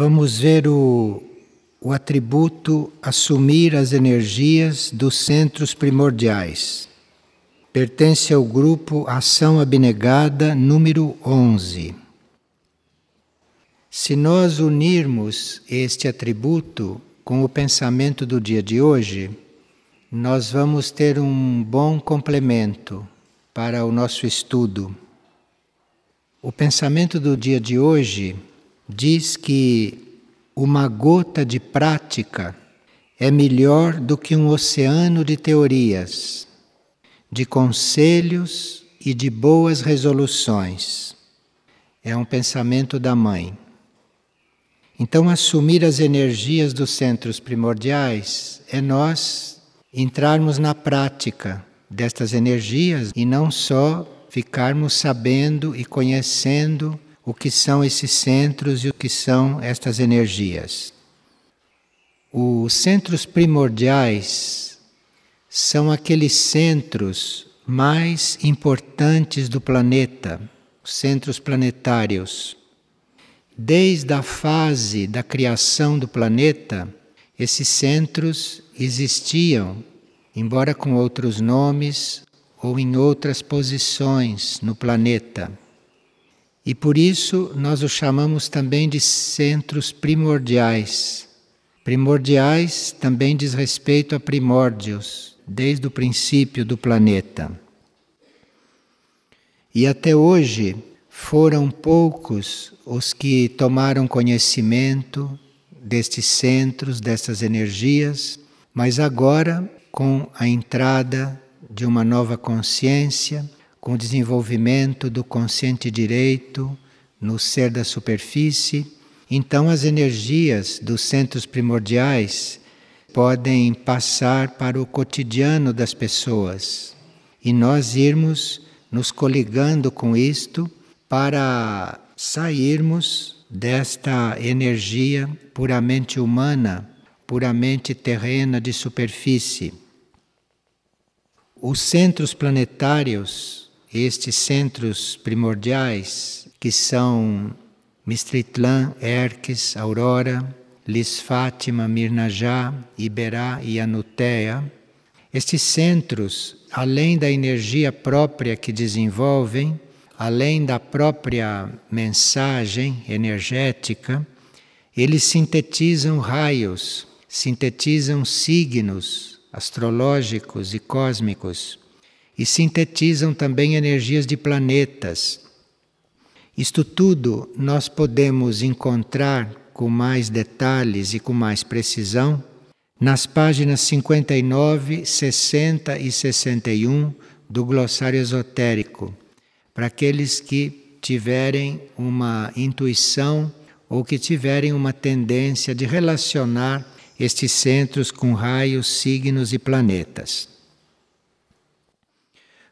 Vamos ver o, o atributo assumir as energias dos centros primordiais. Pertence ao grupo Ação Abnegada número 11. Se nós unirmos este atributo com o pensamento do dia de hoje, nós vamos ter um bom complemento para o nosso estudo. O pensamento do dia de hoje diz que uma gota de prática é melhor do que um oceano de teorias, de conselhos e de boas resoluções. É um pensamento da mãe. Então, assumir as energias dos centros primordiais é nós entrarmos na prática destas energias e não só ficarmos sabendo e conhecendo o que são esses centros e o que são estas energias. Os centros primordiais são aqueles centros mais importantes do planeta, os centros planetários. Desde a fase da criação do planeta, esses centros existiam, embora com outros nomes ou em outras posições no planeta. E por isso nós os chamamos também de centros primordiais. Primordiais também diz respeito a primórdios, desde o princípio do planeta. E até hoje foram poucos os que tomaram conhecimento destes centros, dessas energias, mas agora, com a entrada de uma nova consciência, com o desenvolvimento do consciente direito no ser da superfície, então as energias dos centros primordiais podem passar para o cotidiano das pessoas e nós irmos nos coligando com isto para sairmos desta energia puramente humana, puramente terrena de superfície. Os centros planetários estes centros primordiais, que são Mistritlan, Erques, Aurora, Lis Fátima, Mirnajá, Iberá e Anuteia, estes centros, além da energia própria que desenvolvem, além da própria mensagem energética, eles sintetizam raios, sintetizam signos astrológicos e cósmicos e sintetizam também energias de planetas. Isto tudo nós podemos encontrar com mais detalhes e com mais precisão nas páginas 59, 60 e 61 do glossário esotérico, para aqueles que tiverem uma intuição ou que tiverem uma tendência de relacionar estes centros com raios, signos e planetas.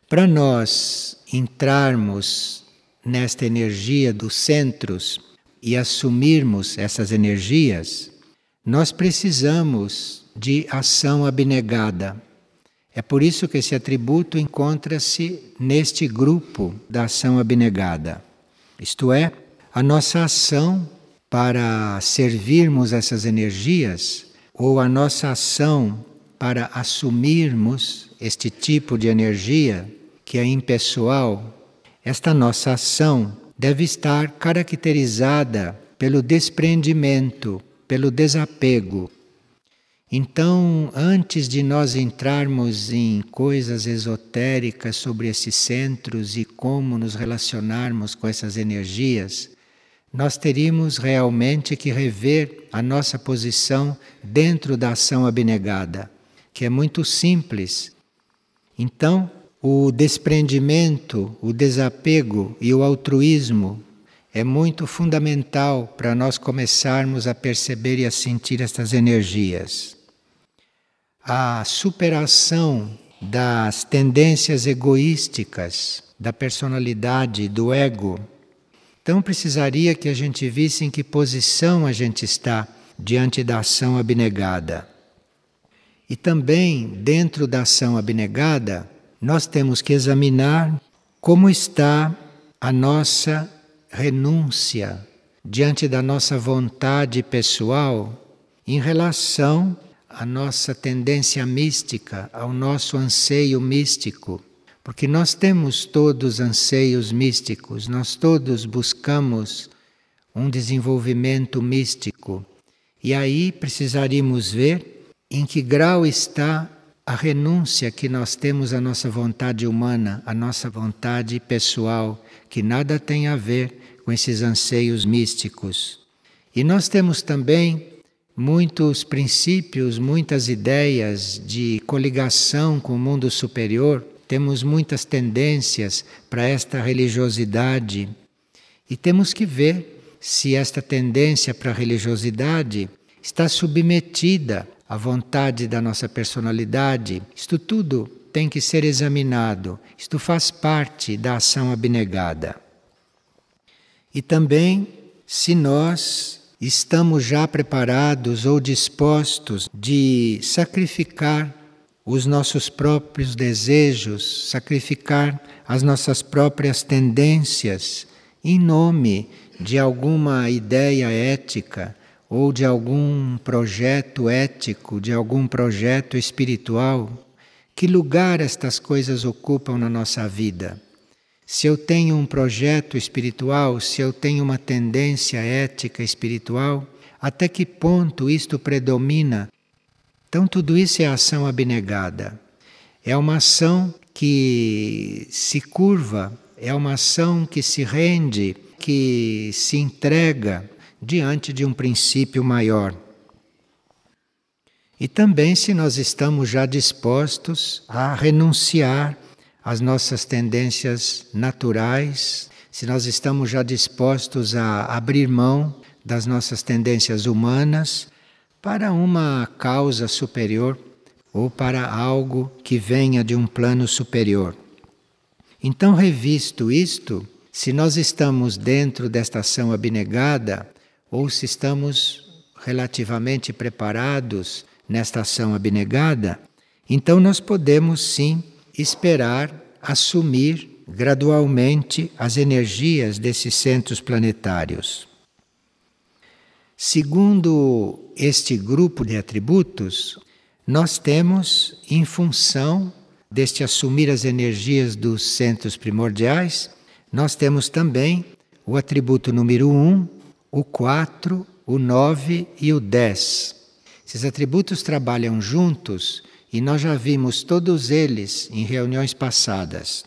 Para nós entrarmos nesta energia dos centros e assumirmos essas energias, nós precisamos de ação abnegada. É por isso que esse atributo encontra-se neste grupo da ação abnegada. Isto é, a nossa ação para servirmos essas energias ou a nossa ação para assumirmos este tipo de energia que é impessoal, esta nossa ação deve estar caracterizada pelo desprendimento, pelo desapego. Então, antes de nós entrarmos em coisas esotéricas sobre esses centros e como nos relacionarmos com essas energias, nós teríamos realmente que rever a nossa posição dentro da ação abnegada, que é muito simples. Então, o desprendimento, o desapego e o altruísmo é muito fundamental para nós começarmos a perceber e a sentir estas energias. A superação das tendências egoísticas, da personalidade, do ego. Então precisaria que a gente visse em que posição a gente está diante da ação abnegada. E também, dentro da ação abnegada, nós temos que examinar como está a nossa renúncia diante da nossa vontade pessoal em relação à nossa tendência mística, ao nosso anseio místico. Porque nós temos todos anseios místicos, nós todos buscamos um desenvolvimento místico. E aí precisaríamos ver em que grau está a renúncia que nós temos à nossa vontade humana, à nossa vontade pessoal, que nada tem a ver com esses anseios místicos. E nós temos também muitos princípios, muitas ideias de coligação com o mundo superior, temos muitas tendências para esta religiosidade e temos que ver se esta tendência para a religiosidade está submetida a vontade da nossa personalidade, isto tudo tem que ser examinado. Isto faz parte da ação abnegada. E também, se nós estamos já preparados ou dispostos de sacrificar os nossos próprios desejos, sacrificar as nossas próprias tendências em nome de alguma ideia ética ou de algum projeto ético, de algum projeto espiritual, que lugar estas coisas ocupam na nossa vida? Se eu tenho um projeto espiritual, se eu tenho uma tendência ética espiritual, até que ponto isto predomina? Então, tudo isso é ação abnegada. É uma ação que se curva, é uma ação que se rende, que se entrega diante de um princípio maior. E também se nós estamos já dispostos a renunciar às nossas tendências naturais, se nós estamos já dispostos a abrir mão das nossas tendências humanas para uma causa superior ou para algo que venha de um plano superior. Então, revisto isto, se nós estamos dentro desta ação abnegada, ou se estamos relativamente preparados nesta ação abnegada, então nós podemos sim esperar assumir gradualmente as energias desses centros planetários. Segundo este grupo de atributos, nós temos, em função deste assumir as energias dos centros primordiais, nós temos também o atributo número um, o 4, o 9 e o 10. Esses atributos trabalham juntos e nós já vimos todos eles em reuniões passadas.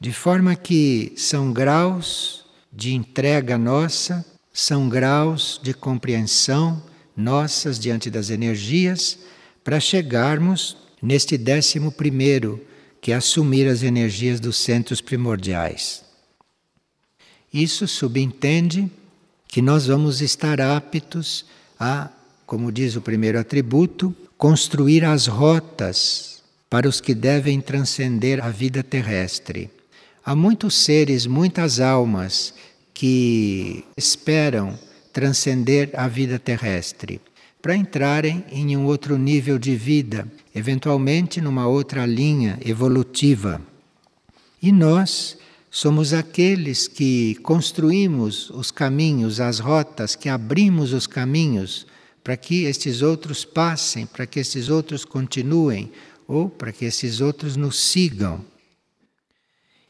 De forma que são graus de entrega nossa, são graus de compreensão nossas diante das energias, para chegarmos neste décimo primeiro, que é assumir as energias dos centros primordiais. Isso subentende que nós vamos estar aptos a, como diz o primeiro atributo, construir as rotas para os que devem transcender a vida terrestre. Há muitos seres, muitas almas que esperam transcender a vida terrestre para entrarem em um outro nível de vida, eventualmente numa outra linha evolutiva. E nós Somos aqueles que construímos os caminhos, as rotas, que abrimos os caminhos para que estes outros passem, para que estes outros continuem ou para que esses outros nos sigam.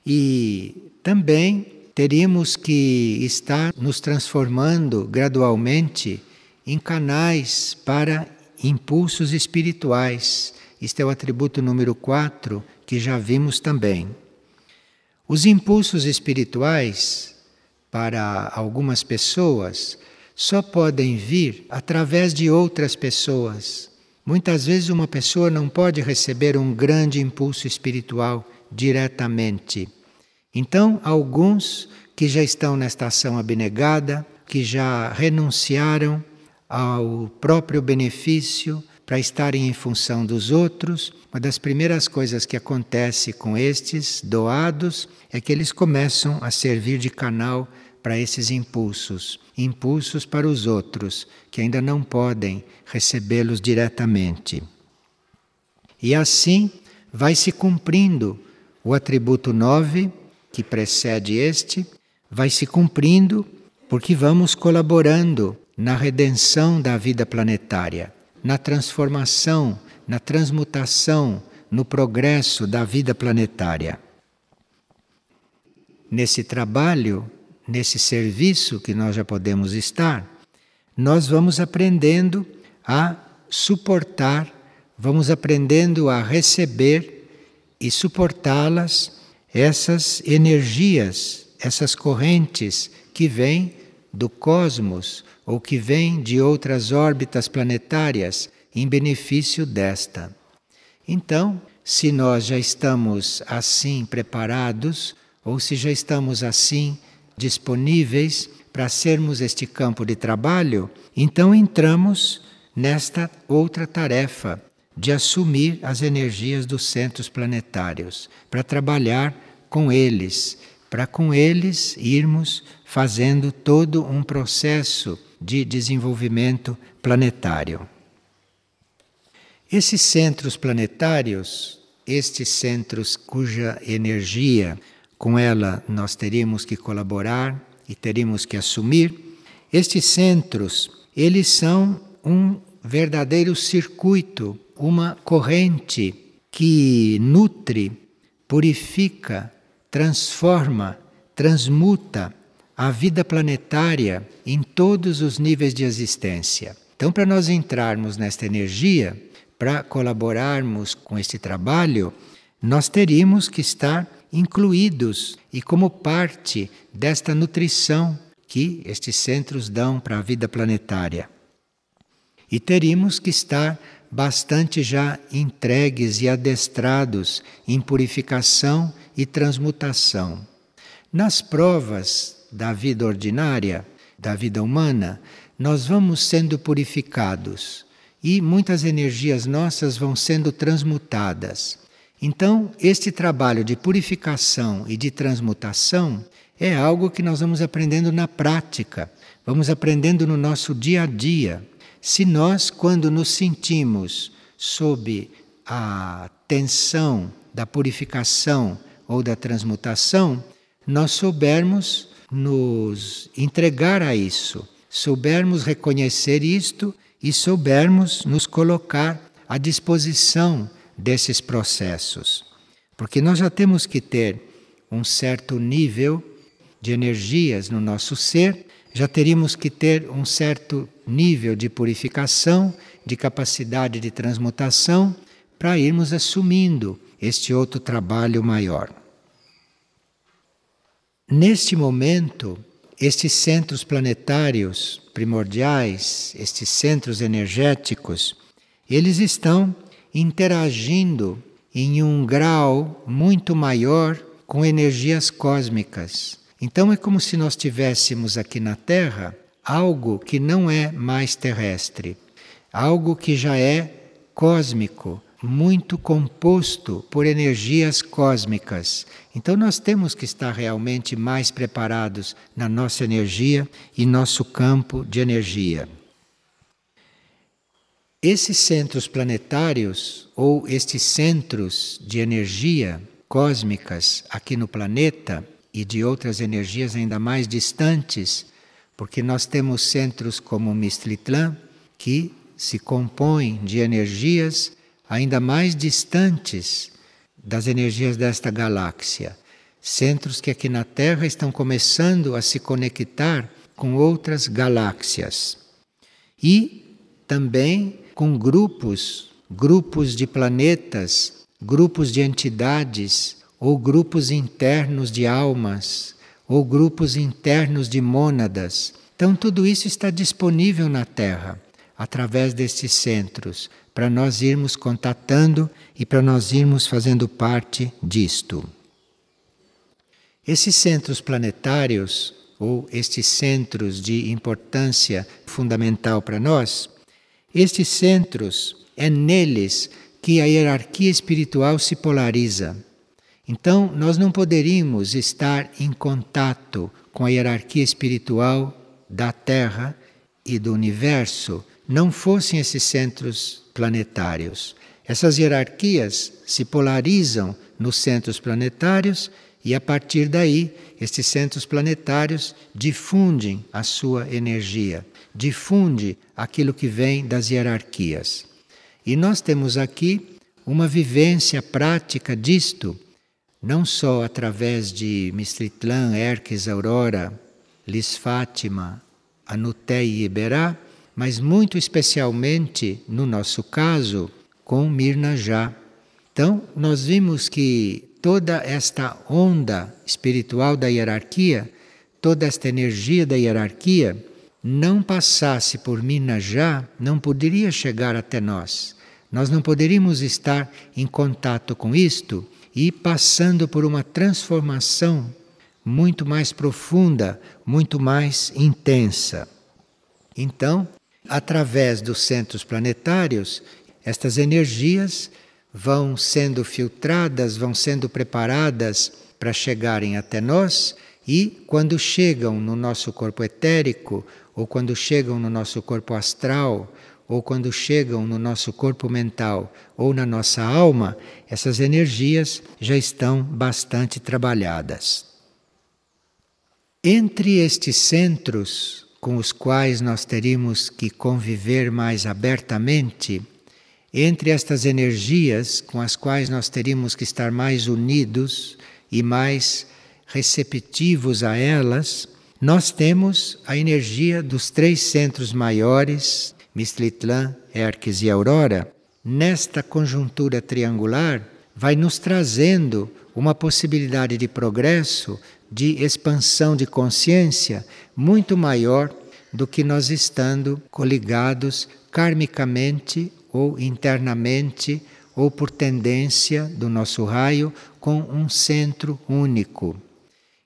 E também teríamos que estar nos transformando gradualmente em canais para impulsos espirituais. Este é o atributo número 4 que já vimos também. Os impulsos espirituais, para algumas pessoas, só podem vir através de outras pessoas. Muitas vezes, uma pessoa não pode receber um grande impulso espiritual diretamente. Então, alguns que já estão nesta ação abnegada, que já renunciaram ao próprio benefício para estarem em função dos outros, uma das primeiras coisas que acontece com estes doados é que eles começam a servir de canal para esses impulsos, impulsos para os outros que ainda não podem recebê-los diretamente. E assim vai se cumprindo o atributo 9, que precede este, vai se cumprindo porque vamos colaborando na redenção da vida planetária, na transformação, na transmutação, no progresso da vida planetária. Nesse trabalho, nesse serviço que nós já podemos estar, nós vamos aprendendo a suportar, vamos aprendendo a receber e suportá-las, essas energias, essas correntes que vêm do cosmos ou que vêm de outras órbitas planetárias em benefício desta. Então, se nós já estamos assim preparados, ou se já estamos assim disponíveis para sermos este campo de trabalho, então entramos nesta outra tarefa de assumir as energias dos centros planetários, para trabalhar com eles, para com eles irmos fazendo todo um processo de desenvolvimento planetário. Esses centros planetários, estes centros cuja energia com ela nós teríamos que colaborar e teríamos que assumir. Estes centros, eles são um verdadeiro circuito, uma corrente que nutre, purifica, transforma, transmuta a vida planetária em todos os níveis de existência. Então, para nós entrarmos nesta energia, para colaborarmos com este trabalho, nós teríamos que estar incluídos e como parte desta nutrição que estes centros dão para a vida planetária. E teríamos que estar bastante já entregues e adestrados em purificação e transmutação. Nas provas da vida ordinária, da vida humana, nós vamos sendo purificados e muitas energias nossas vão sendo transmutadas. Então, este trabalho de purificação e de transmutação é algo que nós vamos aprendendo na prática, vamos aprendendo no nosso dia a dia. Se nós, quando nos sentimos sob a tensão da purificação ou da transmutação, nós soubermos nos entregar a isso, soubermos reconhecer isto e soubermos nos colocar à disposição desses processos. Porque nós já temos que ter um certo nível de energias no nosso ser, já teríamos que ter um certo nível de purificação, de capacidade de transmutação, para irmos assumindo este outro trabalho maior. Neste momento, estes centros planetários primordiais, estes centros energéticos, eles estão interagindo em um grau muito maior com energias cósmicas. Então é como se nós tivéssemos aqui na Terra algo que não é mais terrestre, algo que já é cósmico, muito composto por energias cósmicas. Então nós temos que estar realmente mais preparados na nossa energia e nosso campo de energia. Esses centros planetários ou estes centros de energia cósmicas aqui no planeta e de outras energias ainda mais distantes, porque nós temos centros como Mistlitlã que se compõem de energias ainda mais distantes das energias desta galáxia. Centros que aqui na Terra estão começando a se conectar com outras galáxias. E também com grupos, grupos de planetas, grupos de entidades, ou grupos internos de almas, ou grupos internos de mônadas. Então, tudo isso está disponível na Terra, através destes centros, para nós irmos contatando e para nós irmos fazendo parte disto. Esses centros planetários, ou estes centros de importância fundamental para nós, estes centros, é neles que a hierarquia espiritual se polariza. Então, nós não poderíamos estar em contato com a hierarquia espiritual da Terra e do universo não fossem esses centros planetários. Essas hierarquias se polarizam nos centros planetários e a partir daí, estes centros planetários difundem a sua energia, difunde aquilo que vem das hierarquias. E nós temos aqui uma vivência prática disto, não só através de Mistritlan, Erques, Aurora, Lis Fátima, Anuté e Iberá, mas muito especialmente, no nosso caso, com Mirna Já. Então, nós vimos que toda esta onda espiritual da hierarquia, toda esta energia da hierarquia, não passasse por já, não poderia chegar até nós. Nós não poderíamos estar em contato com isto e passando por uma transformação muito mais profunda, muito mais intensa. Então, através dos centros planetários, estas energias vão sendo filtradas, vão sendo preparadas para chegarem até nós e, quando chegam no nosso corpo etérico, ou quando chegam no nosso corpo astral, ou quando chegam no nosso corpo mental ou na nossa alma, essas energias já estão bastante trabalhadas. Entre estes centros com os quais nós teríamos que conviver mais abertamente, entre estas energias com as quais nós teríamos que estar mais unidos e mais receptivos a elas, nós temos a energia dos três centros maiores, Mistlitlã, Erques e Aurora. Nesta conjuntura triangular, vai nos trazendo uma possibilidade de progresso, de expansão de consciência muito maior do que nós estando coligados karmicamente ou internamente ou por tendência do nosso raio com um centro único.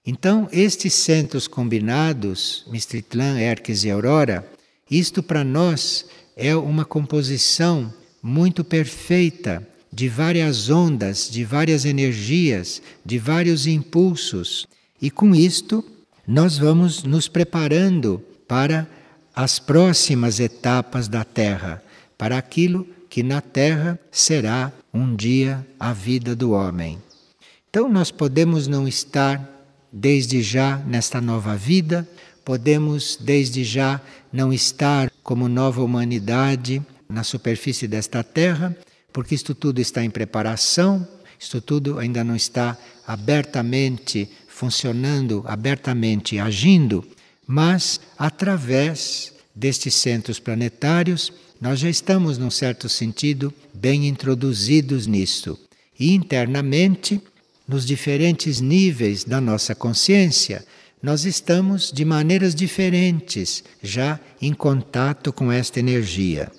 Então, estes centros combinados, Mistritlan, Erques e Aurora, isto para nós é uma composição muito perfeita de várias ondas, de várias energias, de vários impulsos. E com isto, nós vamos nos preparando para as próximas etapas da Terra para aquilo que na terra será um dia a vida do homem. Então nós podemos não estar desde já nesta nova vida, podemos desde já não estar como nova humanidade na superfície desta terra, porque isto tudo está em preparação, isto tudo ainda não está abertamente funcionando, abertamente agindo, mas através destes centros planetários nós já estamos, num certo sentido, bem introduzidos nisto. E internamente, nos diferentes níveis da nossa consciência, nós estamos de maneiras diferentes já em contato com esta energia.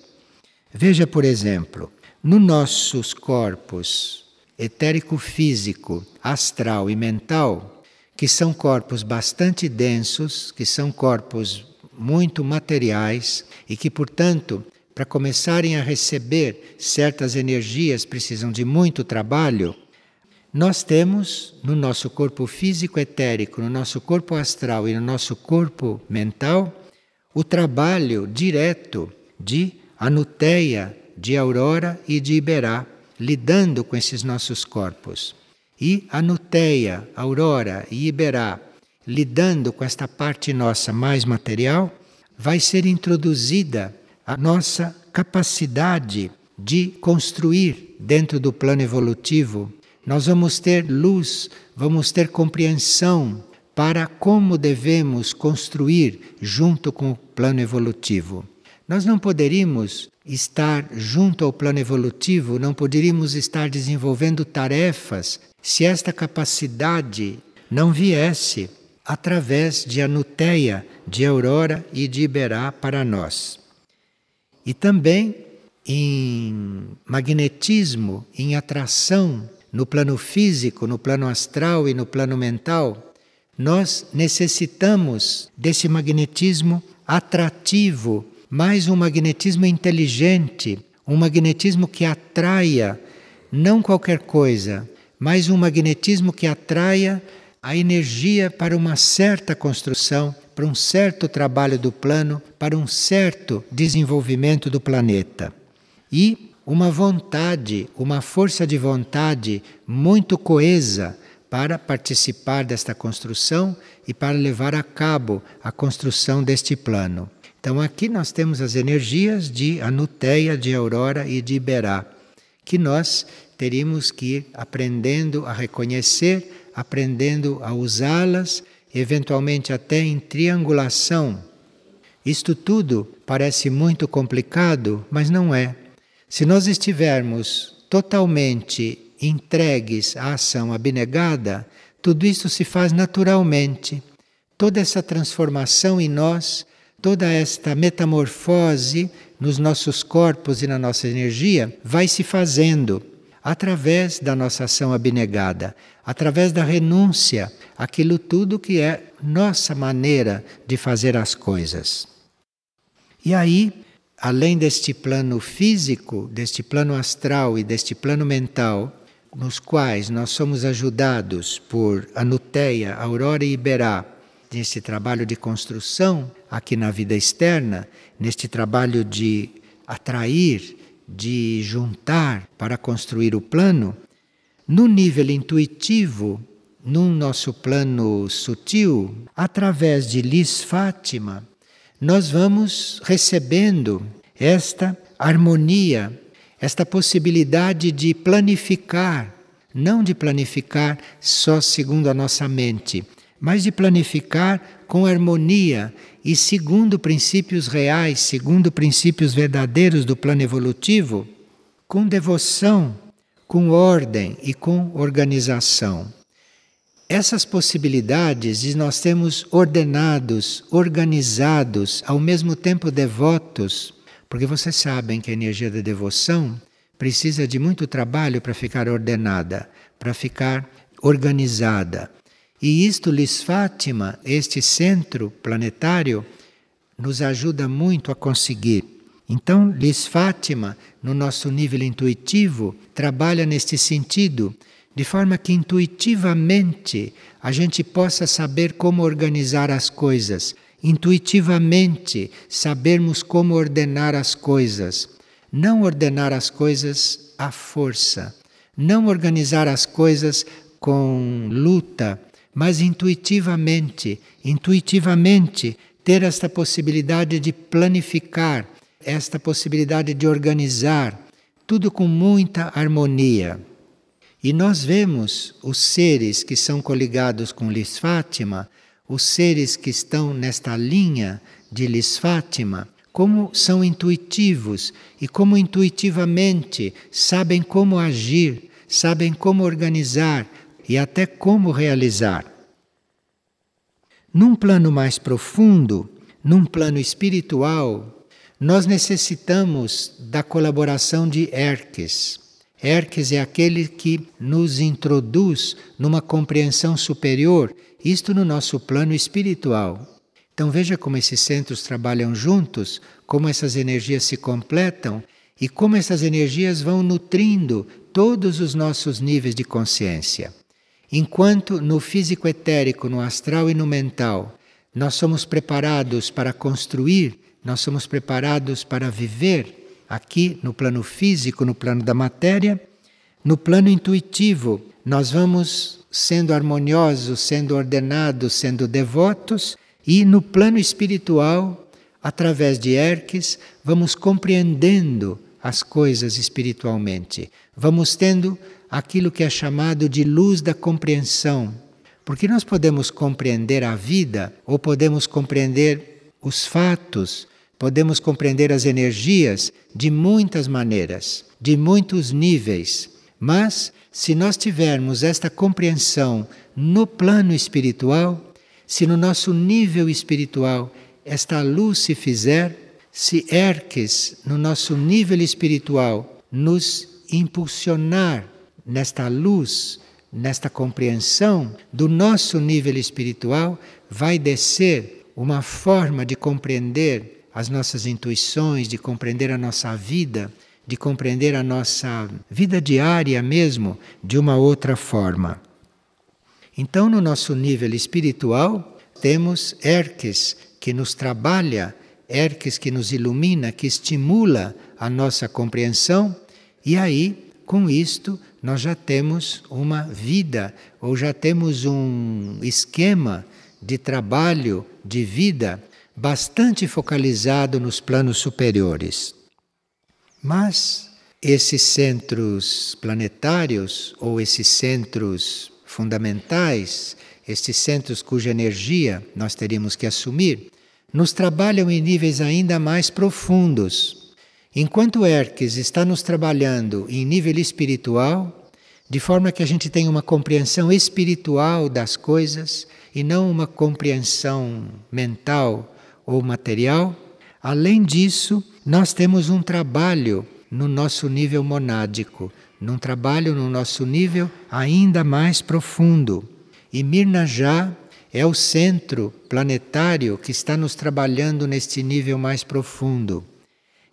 Veja, por exemplo, nos nossos corpos etérico-físico, astral e mental, que são corpos bastante densos, que são corpos muito materiais e que, portanto, para começarem a receber certas energias precisam de muito trabalho, nós temos no nosso corpo físico etérico, no nosso corpo astral e no nosso corpo mental o trabalho direto de Anuteia, de Aurora e de Iberá, lidando com esses nossos corpos. E Anuteia, Aurora e Iberá, lidando com esta parte nossa mais material, vai ser introduzida a nossa capacidade de construir dentro do plano evolutivo. Nós vamos ter luz, vamos ter compreensão para como devemos construir junto com o plano evolutivo. Nós não poderíamos estar junto ao plano evolutivo, não poderíamos estar desenvolvendo tarefas se esta capacidade não viesse através de Anuteia, de Aurora e de Iberá para nós. E também em magnetismo, em atração no plano físico, no plano astral e no plano mental, nós necessitamos desse magnetismo atrativo, mais um magnetismo inteligente, um magnetismo que atraia não qualquer coisa, mas um magnetismo que atraia a energia para uma certa construção para um certo trabalho do plano, para um certo desenvolvimento do planeta. E uma vontade, uma força de vontade muito coesa para participar desta construção e para levar a cabo a construção deste plano. Então aqui nós temos as energias de Anuteia, de Aurora e de Iberá, que nós teríamos que ir aprendendo a reconhecer, aprendendo a usá-las, eventualmente até em triangulação. Isto tudo parece muito complicado, mas não é. Se nós estivermos totalmente entregues à ação abnegada, tudo isso se faz naturalmente. Toda essa transformação em nós, toda esta metamorfose nos nossos corpos e na nossa energia vai se fazendo através da nossa ação abnegada, através da renúncia àquilo tudo que é nossa maneira de fazer as coisas. E aí além deste plano físico, deste plano astral e deste plano mental, nos quais nós somos ajudados por Anuteia, Aurora e Iberá, neste trabalho de construção aqui na vida externa, neste trabalho de atrair, de juntar para construir o plano, no nível intuitivo, no nosso plano sutil, através de Lis Fátima, nós vamos recebendo esta harmonia, esta possibilidade de planificar, não de planificar só segundo a nossa mente, mas de planificar com harmonia e segundo princípios reais, segundo princípios verdadeiros do plano evolutivo, com devoção, com ordem e com organização essas possibilidades de nós termos ordenados, organizados, ao mesmo tempo devotos, porque vocês sabem que a energia da devoção precisa de muito trabalho para ficar ordenada, para ficar organizada. E isto, Lis Fátima, este centro planetário, nos ajuda muito a conseguir. Então, Lis Fátima, no nosso nível intuitivo, trabalha neste sentido de forma que intuitivamente a gente possa saber como organizar as coisas, intuitivamente sabermos como ordenar as coisas, não ordenar as coisas à força, não organizar as coisas com luta, mas intuitivamente, intuitivamente ter esta possibilidade de planificar, esta possibilidade de organizar, tudo com muita harmonia. E nós vemos os seres que são coligados com Lis Fátima, os seres que estão nesta linha de Lis Fátima, como são intuitivos e como intuitivamente sabem como agir, sabem como organizar e até como realizar. Num plano mais profundo, num plano espiritual, nós necessitamos da colaboração de Erques Erques é aquele que nos introduz numa compreensão superior, isto no nosso plano espiritual. Então veja como esses centros trabalham juntos, como essas energias se completam e como essas energias vão nutrindo todos os nossos níveis de consciência. Enquanto no físico etérico, no astral e no mental, nós somos preparados para construir, nós somos preparados para viver aqui no plano físico, no plano da matéria, no plano intuitivo, nós vamos sendo harmoniosos, sendo ordenados, sendo devotos, e no plano espiritual, através de Erques, vamos compreendendo as coisas espiritualmente. Vamos tendo aquilo que é chamado de luz da compreensão. Porque nós podemos compreender a vida ou podemos compreender os fatos podemos compreender as energias de muitas maneiras, de muitos níveis. Mas, se nós tivermos esta compreensão no plano espiritual, se no nosso nível espiritual esta luz se fizer, se Erques, no nosso nível espiritual, nos impulsionar nesta luz, nesta compreensão do nosso nível espiritual, vai descer uma forma de compreender as nossas intuições, de compreender a nossa vida, de compreender a nossa vida diária mesmo de uma outra forma. Então, no nosso nível espiritual, temos Erques que nos trabalha, Erques que nos ilumina, que estimula a nossa compreensão, e aí, com isto, nós já temos uma vida ou já temos um esquema de trabalho, de vida bastante focalizado nos planos superiores. Mas esses centros planetários ou esses centros fundamentais, estes centros cuja energia nós teríamos que assumir, nos trabalham em níveis ainda mais profundos. Enquanto Hermes está nos trabalhando em nível espiritual, de forma que a gente tenha uma compreensão espiritual das coisas e não uma compreensão mental ou material, além disso, nós temos um trabalho no nosso nível monádico, num trabalho no nosso nível ainda mais profundo. E Mirna já é o centro planetário que está nos trabalhando neste nível mais profundo.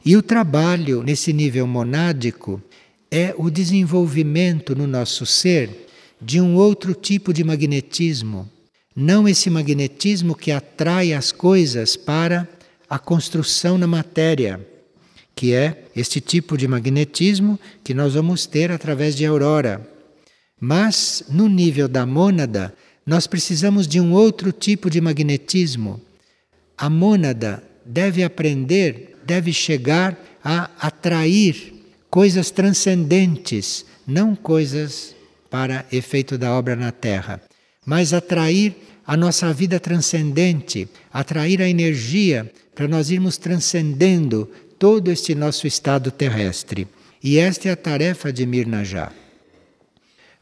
E o trabalho nesse nível monádico é o desenvolvimento no nosso ser de um outro tipo de magnetismo, não esse magnetismo que atrai as coisas para a construção na matéria que é este tipo de magnetismo que nós vamos ter através de aurora. Mas no nível da mônada, nós precisamos de um outro tipo de magnetismo. A mônada deve aprender, deve chegar a atrair coisas transcendentes, não coisas para efeito da obra na Terra, mas atrair a nossa vida transcendente, atrair a energia para nós irmos transcendendo todo este nosso estado terrestre. E esta é a tarefa de Mirnajá.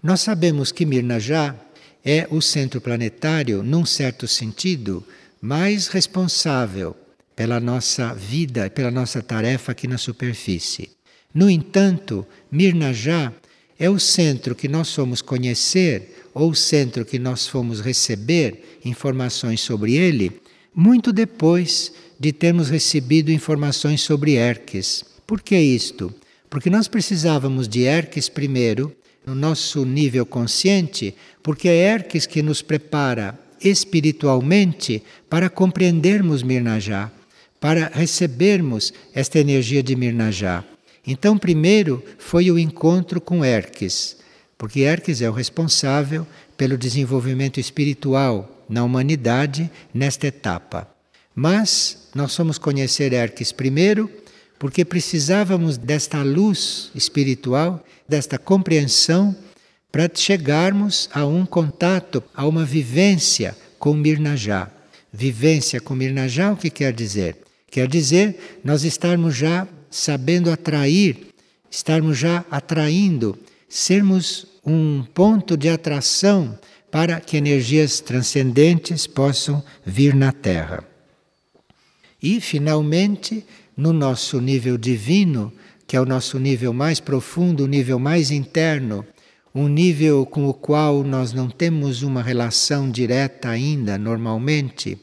Nós sabemos que Mirnajá é o centro planetário, num certo sentido, mais responsável pela nossa vida, pela nossa tarefa aqui na superfície. No entanto, Mirnajá é o centro que nós fomos conhecer ou o centro que nós fomos receber informações sobre ele muito depois de termos recebido informações sobre Erques. Por que isto? Porque nós precisávamos de Erques primeiro, no nosso nível consciente, porque é Erques que nos prepara espiritualmente para compreendermos Mirnajá, para recebermos esta energia de Mirnajá. Então, primeiro foi o encontro com Erques, porque Erques é o responsável pelo desenvolvimento espiritual na humanidade nesta etapa. Mas nós fomos conhecer Erques primeiro porque precisávamos desta luz espiritual, desta compreensão, para chegarmos a um contato, a uma vivência com Mirnajá. Vivência com Mirnajá, o que quer dizer? Quer dizer nós estarmos já sabendo atrair, estarmos já atraindo, sermos um ponto de atração para que energias transcendentes possam vir na Terra. E, finalmente, no nosso nível divino, que é o nosso nível mais profundo, o nível mais interno, um nível com o qual nós não temos uma relação direta ainda, normalmente.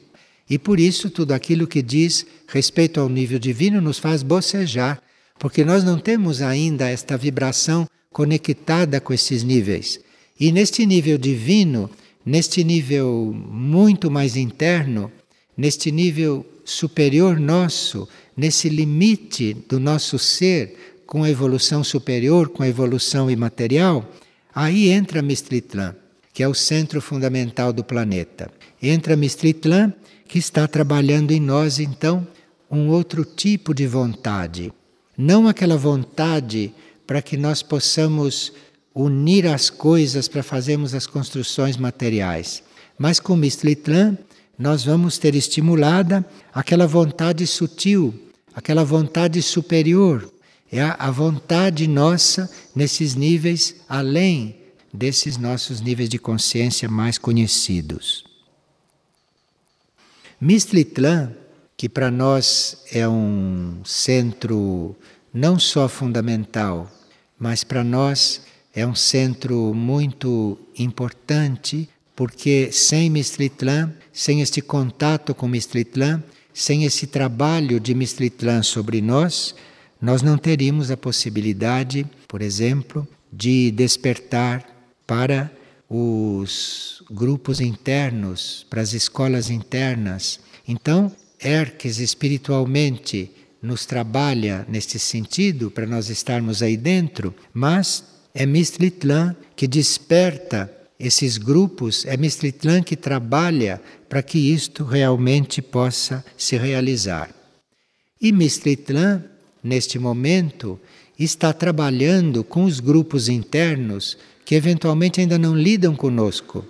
E por isso, tudo aquilo que diz respeito ao nível divino nos faz bocejar, porque nós não temos ainda esta vibração conectada com esses níveis. E neste nível divino, neste nível muito mais interno, neste nível superior nosso, nesse limite do nosso ser com a evolução superior, com a evolução imaterial, aí entra Mistritlan, que é o centro fundamental do planeta. Entra Mistritlan, que está trabalhando em nós, então, um outro tipo de vontade. Não aquela vontade para que nós possamos unir as coisas para fazermos as construções materiais, mas com Mistritlan nós vamos ter estimulada aquela vontade sutil, aquela vontade superior. É a, vontade nossa nesses níveis além desses nossos níveis de consciência mais conhecidos. Mistritlan, que para nós é um centro não só fundamental, mas para nós é um centro muito importante porque sem Mistritlan, sem este contato com Mistritlan, sem esse trabalho de Mistritlan sobre nós, nós não teríamos a possibilidade, por exemplo, de despertar para os grupos internos, para as escolas internas. Então, Erques espiritualmente nos trabalha neste sentido para nós estarmos aí dentro, mas É Mistritlan que desperta esses grupos, é Mistritlan que trabalha para que isto realmente possa se realizar. E Mistritlan, neste momento, está trabalhando com os grupos internos que eventualmente ainda não lidam conosco.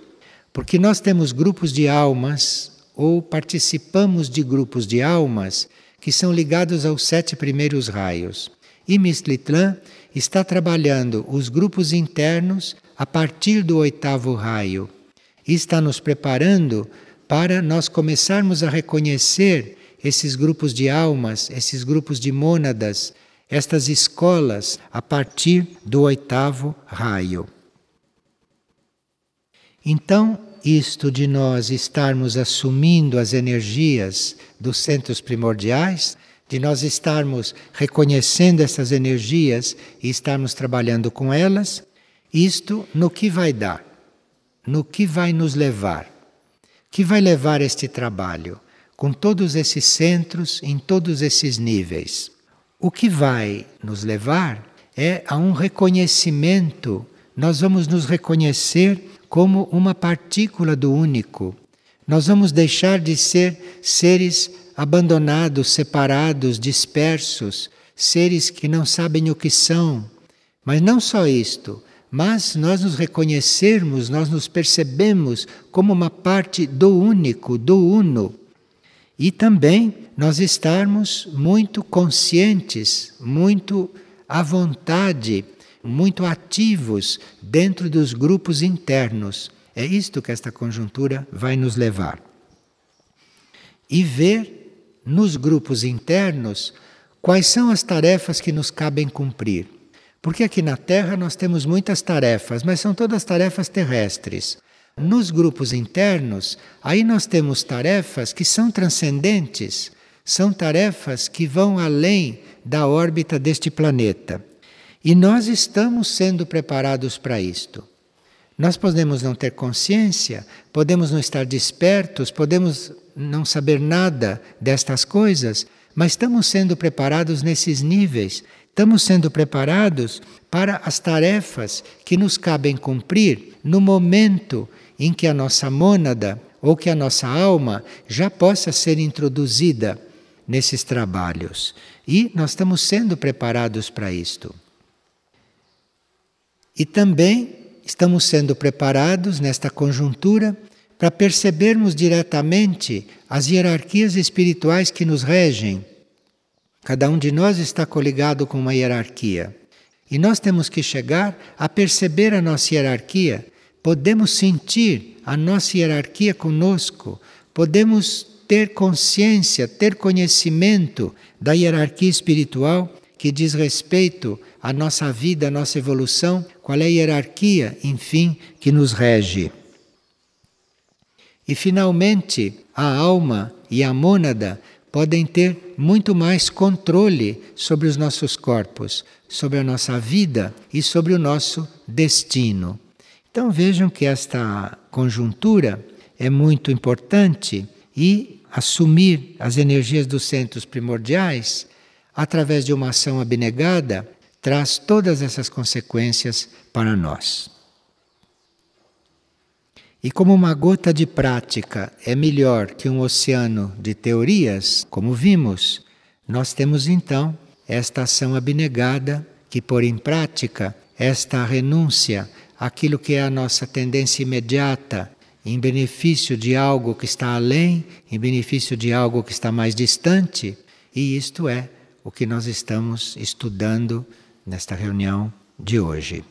Porque nós temos grupos de almas ou participamos de grupos de almas que são ligados aos sete primeiros raios. E Mistlitlan está trabalhando os grupos internos a partir do oitavo raio e está nos preparando para nós começarmos a reconhecer esses grupos de almas, esses grupos de mônadas, estas escolas a partir do oitavo raio. Então, isto de nós estarmos assumindo as energias dos centros primordiais, de nós estarmos reconhecendo essas energias e estarmos trabalhando com elas, isto no que vai dar, no que vai nos levar, que vai levar este trabalho com todos esses centros em todos esses níveis. O que vai nos levar é a um reconhecimento, nós vamos nos reconhecer como uma partícula do único. Nós vamos deixar de ser seres abandonados, separados, dispersos, seres que não sabem o que são. Mas não só isto, mas nós nos reconhecermos, nós nos percebemos como uma parte do único, do uno. E também nós estarmos muito conscientes, muito à vontade muito ativos dentro dos grupos internos. É isto que esta conjuntura vai nos levar. E ver nos grupos internos quais são as tarefas que nos cabem cumprir. Porque aqui na Terra nós temos muitas tarefas, mas são todas tarefas terrestres. Nos grupos internos, aí nós temos tarefas que são transcendentes, são tarefas que vão além da órbita deste planeta. E nós estamos sendo preparados para isto. Nós podemos não ter consciência, podemos não estar despertos, podemos não saber nada destas coisas, mas estamos sendo preparados nesses níveis. Estamos sendo preparados para as tarefas que nos cabem cumprir no momento em que a nossa mônada ou que a nossa alma já possa ser introduzida nesses trabalhos. E nós estamos sendo preparados para isto. E também estamos sendo preparados nesta conjuntura para percebermos diretamente as hierarquias espirituais que nos regem. Cada um de nós está coligado com uma hierarquia. E nós temos que chegar a perceber a nossa hierarquia. Podemos sentir a nossa hierarquia conosco. Podemos ter consciência, ter conhecimento da hierarquia espiritual que diz respeito à nossa vida, à nossa evolução, qual é a hierarquia, enfim, que nos rege. E finalmente, a alma e a mônada podem ter muito mais controle sobre os nossos corpos, sobre a nossa vida e sobre o nosso destino. Então vejam que esta conjuntura é muito importante e assumir as energias dos centros primordiais através de uma ação abnegada, traz todas essas consequências para nós. E como uma gota de prática é melhor que um oceano de teorias, como vimos, nós temos então esta ação abnegada que pôr em prática esta renúncia àquilo que é a nossa tendência imediata em benefício de algo que está além, em benefício de algo que está mais distante, e isto é o que nós estamos estudando nesta reunião de hoje.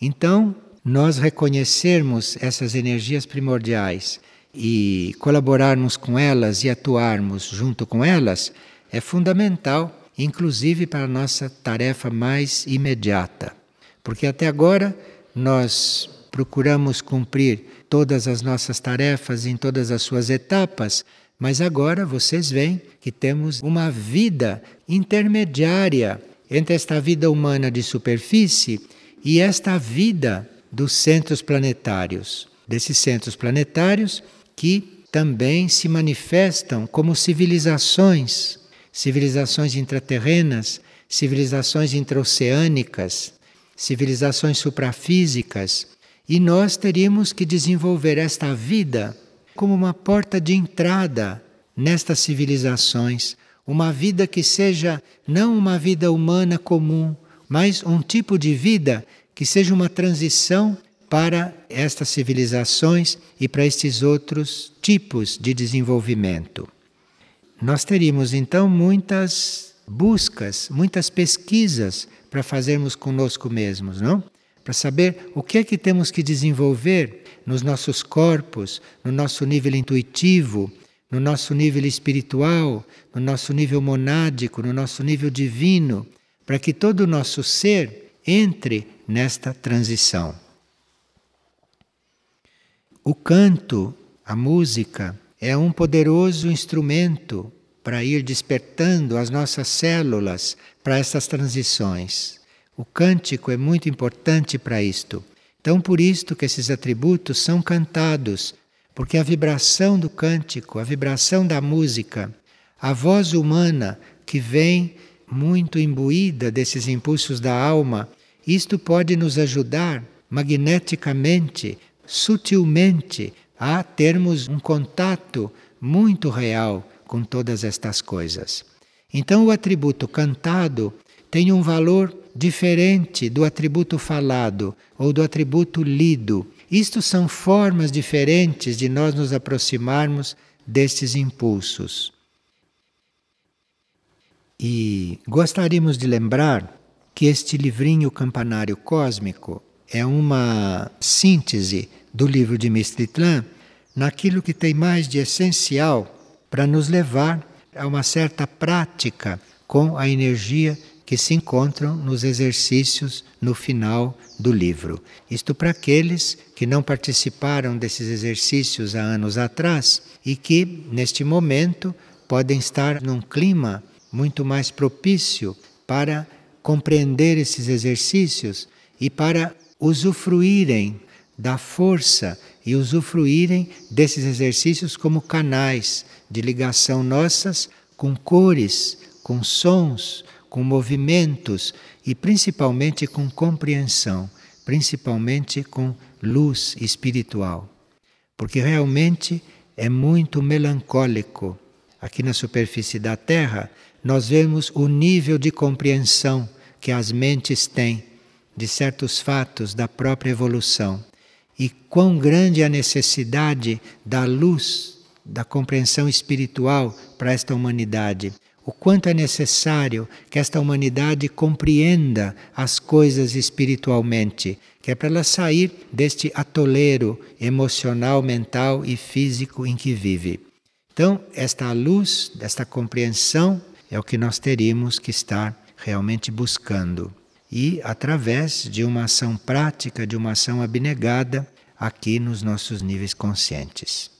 Então, nós reconhecermos essas energias primordiais e colaborarmos com elas e atuarmos junto com elas é fundamental, inclusive para a nossa tarefa mais imediata. Porque até agora nós procuramos cumprir todas as nossas tarefas em todas as suas etapas, mas agora vocês veem que temos uma vida intermediária entre esta vida humana de superfície e esta vida dos centros planetários. Desses centros planetários que também se manifestam como civilizações, civilizações intraterrenas, civilizações intraoceânicas, civilizações suprafísicas, e nós teríamos que desenvolver esta vida como uma porta de entrada nestas civilizações, uma vida que seja não uma vida humana comum, mas um tipo de vida que seja uma transição para estas civilizações e para estes outros tipos de desenvolvimento. Nós teríamos então muitas buscas, muitas pesquisas para fazermos conosco mesmos, não? Para saber o que é que temos que desenvolver nos nossos corpos, no nosso nível intuitivo, no nosso nível espiritual, no nosso nível monádico, no nosso nível divino, para que todo o nosso ser entre nesta transição. O canto, a música, é um poderoso instrumento para ir despertando as nossas células para essas transições. O cântico é muito importante para isto. Então, por isto que esses atributos são cantados, porque a vibração do cântico, a vibração da música, a voz humana que vem muito imbuída desses impulsos da alma, isto pode nos ajudar magneticamente, sutilmente, a termos um contato muito real com todas estas coisas. Então, o atributo cantado tem um valor diferente do atributo falado ou do atributo lido. Isto são formas diferentes de nós nos aproximarmos destes impulsos. E gostaríamos de lembrar que este livrinho Campanário Cósmico é uma síntese do livro de Mistritlan naquilo que tem mais de essencial para nos levar a uma certa prática com a energia que se encontram nos exercícios no final do livro. Isto para aqueles que não participaram desses exercícios há anos atrás e que, neste momento, podem estar num clima muito mais propício para compreender esses exercícios e para usufruírem da força e usufruírem desses exercícios como canais de ligação nossas com cores, com sons, com movimentos e principalmente com compreensão, principalmente com luz espiritual. Porque realmente é muito melancólico. Aqui na superfície da Terra, nós vemos o nível de compreensão que as mentes têm de certos fatos da própria evolução e quão grande é a necessidade da luz, da compreensão espiritual para esta humanidade. O quanto é necessário que esta humanidade compreenda as coisas espiritualmente, que é para ela sair deste atoleiro emocional, mental e físico em que vive. Então, esta luz, esta compreensão, é o que nós teríamos que estar realmente buscando e através de uma ação prática, de uma ação abnegada aqui nos nossos níveis conscientes.